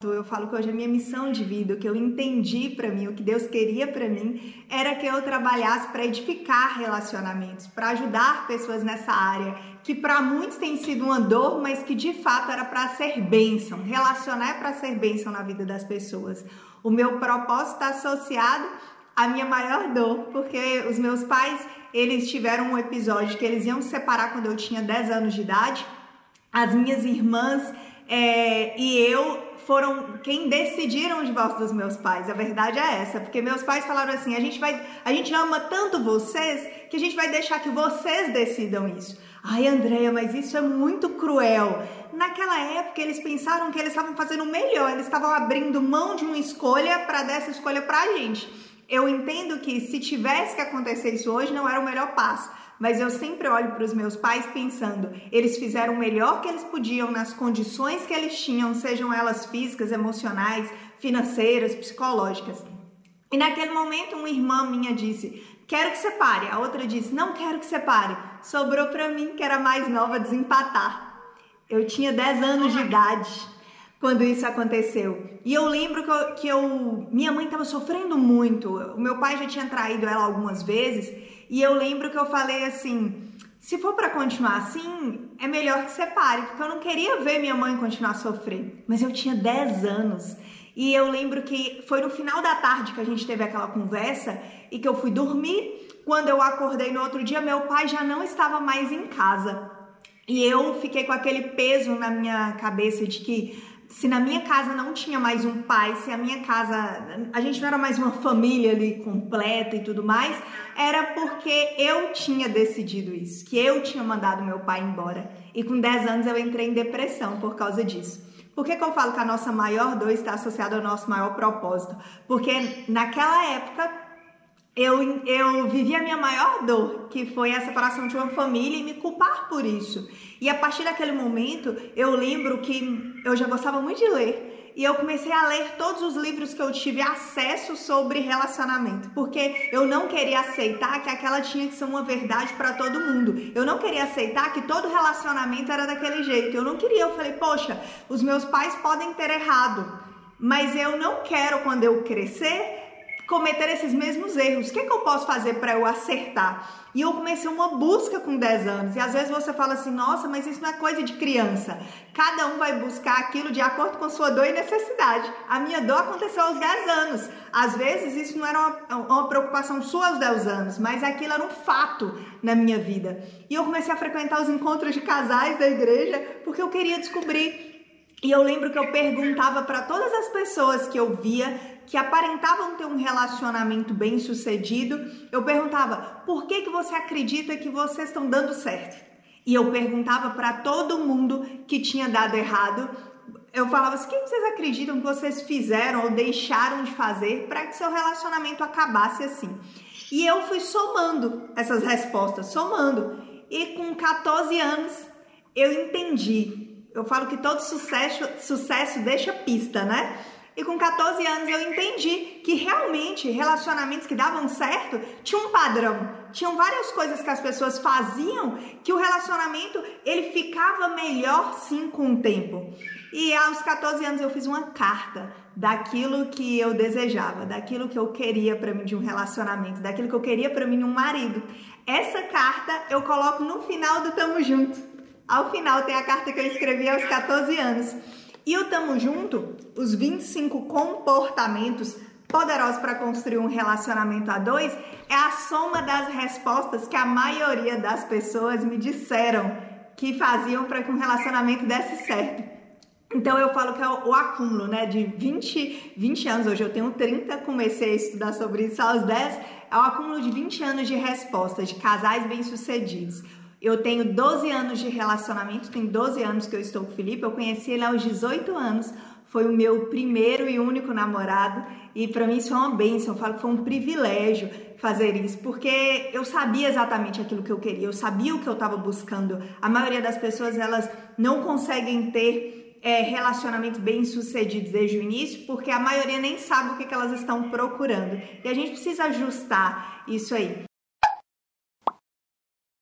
Eu falo que hoje a minha missão de vida, o que eu entendi para mim, o que Deus queria para mim, era que eu trabalhasse para edificar relacionamentos, para ajudar pessoas nessa área, que para muitos tem sido uma dor, mas que de fato era para ser bênção. Relacionar é para ser bênção na vida das pessoas. O meu propósito está associado à minha maior dor, porque os meus pais, eles tiveram um episódio que eles iam se separar quando eu tinha 10 anos de idade. As minhas irmãs é, e eu foram quem decidiram o divórcio dos meus pais. A verdade é essa, porque meus pais falaram assim: a gente vai, a gente ama tanto vocês que a gente vai deixar que vocês decidam isso. Ai, Andréia, mas isso é muito cruel. Naquela época eles pensaram que eles estavam fazendo o melhor, eles estavam abrindo mão de uma escolha para dessa escolha para a gente. Eu entendo que se tivesse que acontecer isso hoje, não era o melhor passo mas eu sempre olho para os meus pais pensando, eles fizeram o melhor que eles podiam nas condições que eles tinham, sejam elas físicas, emocionais, financeiras, psicológicas. E naquele momento, uma irmã minha disse: Quero que separe. A outra disse: Não quero que separe. Sobrou para mim, que era mais nova, desempatar. Eu tinha 10 anos de idade quando isso aconteceu. E eu lembro que eu, que eu minha mãe estava sofrendo muito. O meu pai já tinha traído ela algumas vezes e eu lembro que eu falei assim: se for para continuar assim, é melhor que separe, porque eu não queria ver minha mãe continuar sofrendo. Mas eu tinha 10 anos. E eu lembro que foi no final da tarde que a gente teve aquela conversa e que eu fui dormir. Quando eu acordei no outro dia, meu pai já não estava mais em casa. E eu fiquei com aquele peso na minha cabeça de que se na minha casa não tinha mais um pai, se a minha casa, a gente não era mais uma família ali completa e tudo mais, era porque eu tinha decidido isso, que eu tinha mandado meu pai embora. E com 10 anos eu entrei em depressão por causa disso. Por que, que eu falo que a nossa maior dor está associada ao nosso maior propósito? Porque naquela época eu, eu vivi a minha maior dor, que foi a separação de uma família e me culpar por isso. E a partir daquele momento, eu lembro que eu já gostava muito de ler. E eu comecei a ler todos os livros que eu tive acesso sobre relacionamento, porque eu não queria aceitar que aquela tinha que ser uma verdade para todo mundo. Eu não queria aceitar que todo relacionamento era daquele jeito. Eu não queria, eu falei, poxa, os meus pais podem ter errado, mas eu não quero quando eu crescer cometer esses mesmos erros. O que, é que eu posso fazer para eu acertar? E eu comecei uma busca com 10 anos. E às vezes você fala assim: nossa, mas isso não é coisa de criança. Cada um vai buscar aquilo de acordo com sua dor e necessidade. A minha dor aconteceu aos 10 anos. Às vezes isso não era uma, uma preocupação sua aos 10 anos, mas aquilo era um fato na minha vida. E eu comecei a frequentar os encontros de casais da igreja porque eu queria descobrir e eu lembro que eu perguntava para todas as pessoas que eu via que aparentavam ter um relacionamento bem sucedido, eu perguntava: por que, que você acredita que vocês estão dando certo? E eu perguntava para todo mundo que tinha dado errado. Eu falava assim: o que vocês acreditam que vocês fizeram ou deixaram de fazer para que seu relacionamento acabasse assim? E eu fui somando essas respostas, somando. E com 14 anos eu entendi eu falo que todo sucesso, sucesso deixa pista, né? E com 14 anos eu entendi que realmente relacionamentos que davam certo tinham um padrão. Tinham várias coisas que as pessoas faziam que o relacionamento ele ficava melhor sim com o tempo. E aos 14 anos eu fiz uma carta daquilo que eu desejava, daquilo que eu queria para mim de um relacionamento, daquilo que eu queria para mim um marido. Essa carta eu coloco no final do Tamo Junto. Ao final tem a carta que eu escrevi aos 14 anos. E o Tamo Junto, os 25 comportamentos poderosos para construir um relacionamento a dois, é a soma das respostas que a maioria das pessoas me disseram que faziam para que um relacionamento desse certo. Então eu falo que é o, acúmulo, né, de 20, 20 anos, hoje eu tenho 30, comecei a estudar sobre isso aos 10, é o acúmulo de 20 anos de respostas de casais bem-sucedidos. Eu tenho 12 anos de relacionamento, tem 12 anos que eu estou com o Felipe. Eu conheci ele aos 18 anos. Foi o meu primeiro e único namorado e para mim isso é uma bênção. Eu falo que foi um privilégio fazer isso, porque eu sabia exatamente aquilo que eu queria, eu sabia o que eu estava buscando. A maioria das pessoas elas não conseguem ter é, relacionamentos bem sucedidos desde o início, porque a maioria nem sabe o que, que elas estão procurando. E a gente precisa ajustar isso aí.